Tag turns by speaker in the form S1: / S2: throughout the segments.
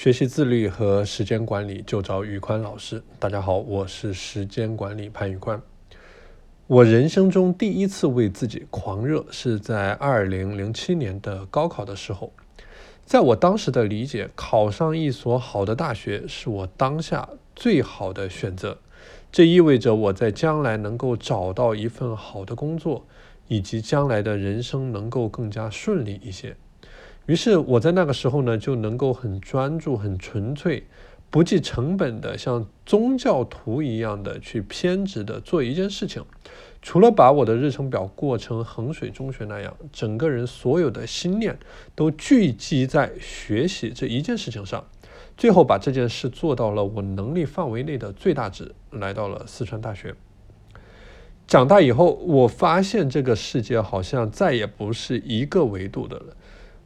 S1: 学习自律和时间管理就找宇宽老师。大家好，我是时间管理潘宇宽。我人生中第一次为自己狂热是在二零零七年的高考的时候。在我当时的理解，考上一所好的大学是我当下最好的选择。这意味着我在将来能够找到一份好的工作，以及将来的人生能够更加顺利一些。于是我在那个时候呢，就能够很专注、很纯粹、不计成本的，像宗教徒一样的去偏执的做一件事情。除了把我的日程表过成衡水中学那样，整个人所有的心念都聚集在学习这一件事情上，最后把这件事做到了我能力范围内的最大值，来到了四川大学。长大以后，我发现这个世界好像再也不是一个维度的了。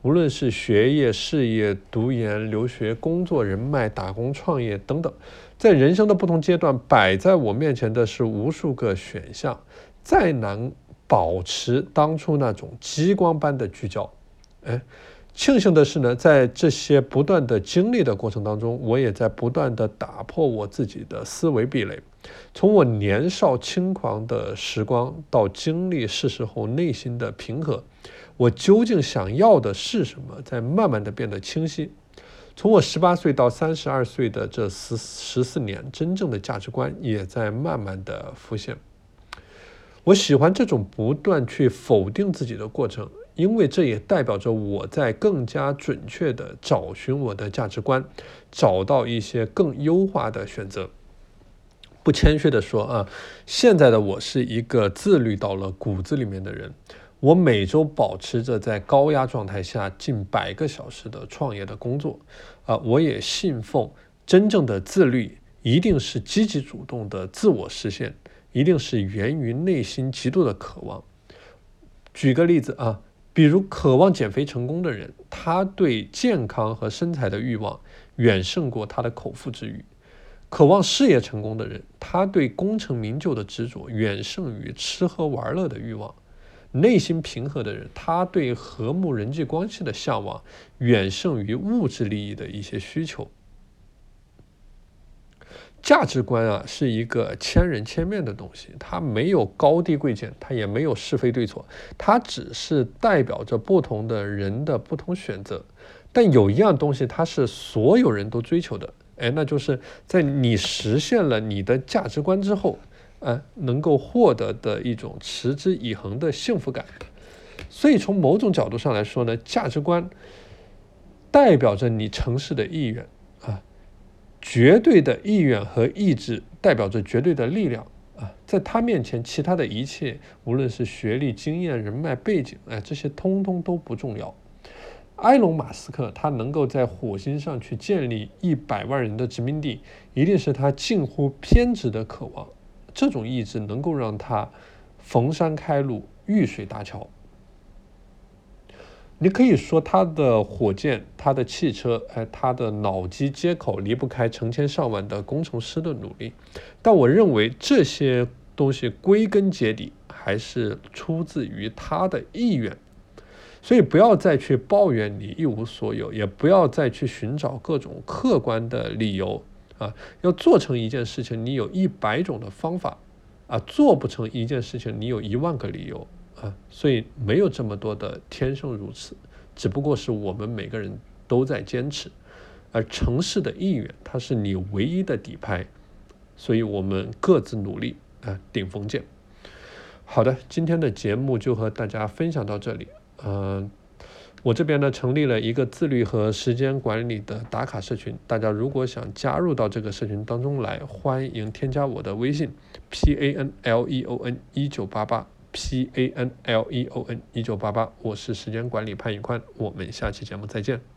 S1: 无论是学业、事业、读研、留学、工作、人脉、打工、创业等等，在人生的不同阶段，摆在我面前的是无数个选项，再难保持当初那种激光般的聚焦。哎，庆幸的是呢，在这些不断的经历的过程当中，我也在不断的打破我自己的思维壁垒。从我年少轻狂的时光，到经历世事后内心的平和。我究竟想要的是什么，在慢慢的变得清晰。从我十八岁到三十二岁的这十十四年，真正的价值观也在慢慢的浮现。我喜欢这种不断去否定自己的过程，因为这也代表着我在更加准确的找寻我的价值观，找到一些更优化的选择。不谦虚的说啊，现在的我是一个自律到了骨子里面的人。我每周保持着在高压状态下近百个小时的创业的工作，啊，我也信奉真正的自律一定是积极主动的自我实现，一定是源于内心极度的渴望。举个例子啊，比如渴望减肥成功的人，他对健康和身材的欲望远胜过他的口腹之欲；渴望事业成功的人，他对功成名就的执着远胜于吃喝玩乐的欲望。内心平和的人，他对和睦人际关系的向往远胜于物质利益的一些需求。价值观啊，是一个千人千面的东西，它没有高低贵贱，它也没有是非对错，它只是代表着不同的人的不同选择。但有一样东西，它是所有人都追求的，哎，那就是在你实现了你的价值观之后。啊，能够获得的一种持之以恒的幸福感。所以从某种角度上来说呢，价值观代表着你城市的意愿啊，绝对的意愿和意志代表着绝对的力量啊，在他面前，其他的一切，无论是学历、经验、人脉、背景，哎，这些通通都不重要。埃隆·马斯克他能够在火星上去建立一百万人的殖民地，一定是他近乎偏执的渴望。这种意志能够让他逢山开路、遇水搭桥。你可以说他的火箭、他的汽车、哎，他的脑机接口离不开成千上万的工程师的努力，但我认为这些东西归根结底还是出自于他的意愿。所以不要再去抱怨你一无所有，也不要再去寻找各种客观的理由。啊，要做成一件事情，你有一百种的方法，啊，做不成一件事情，你有一万个理由，啊，所以没有这么多的天生如此，只不过是我们每个人都在坚持，而城市的意愿，它是你唯一的底牌，所以我们各自努力，啊，顶峰见。好的，今天的节目就和大家分享到这里，嗯。我这边呢成立了一个自律和时间管理的打卡社群，大家如果想加入到这个社群当中来，欢迎添加我的微信 p a n l e o n 一九八八 p a n l e o n 一九八八，我是时间管理潘宇宽，我们下期节目再见。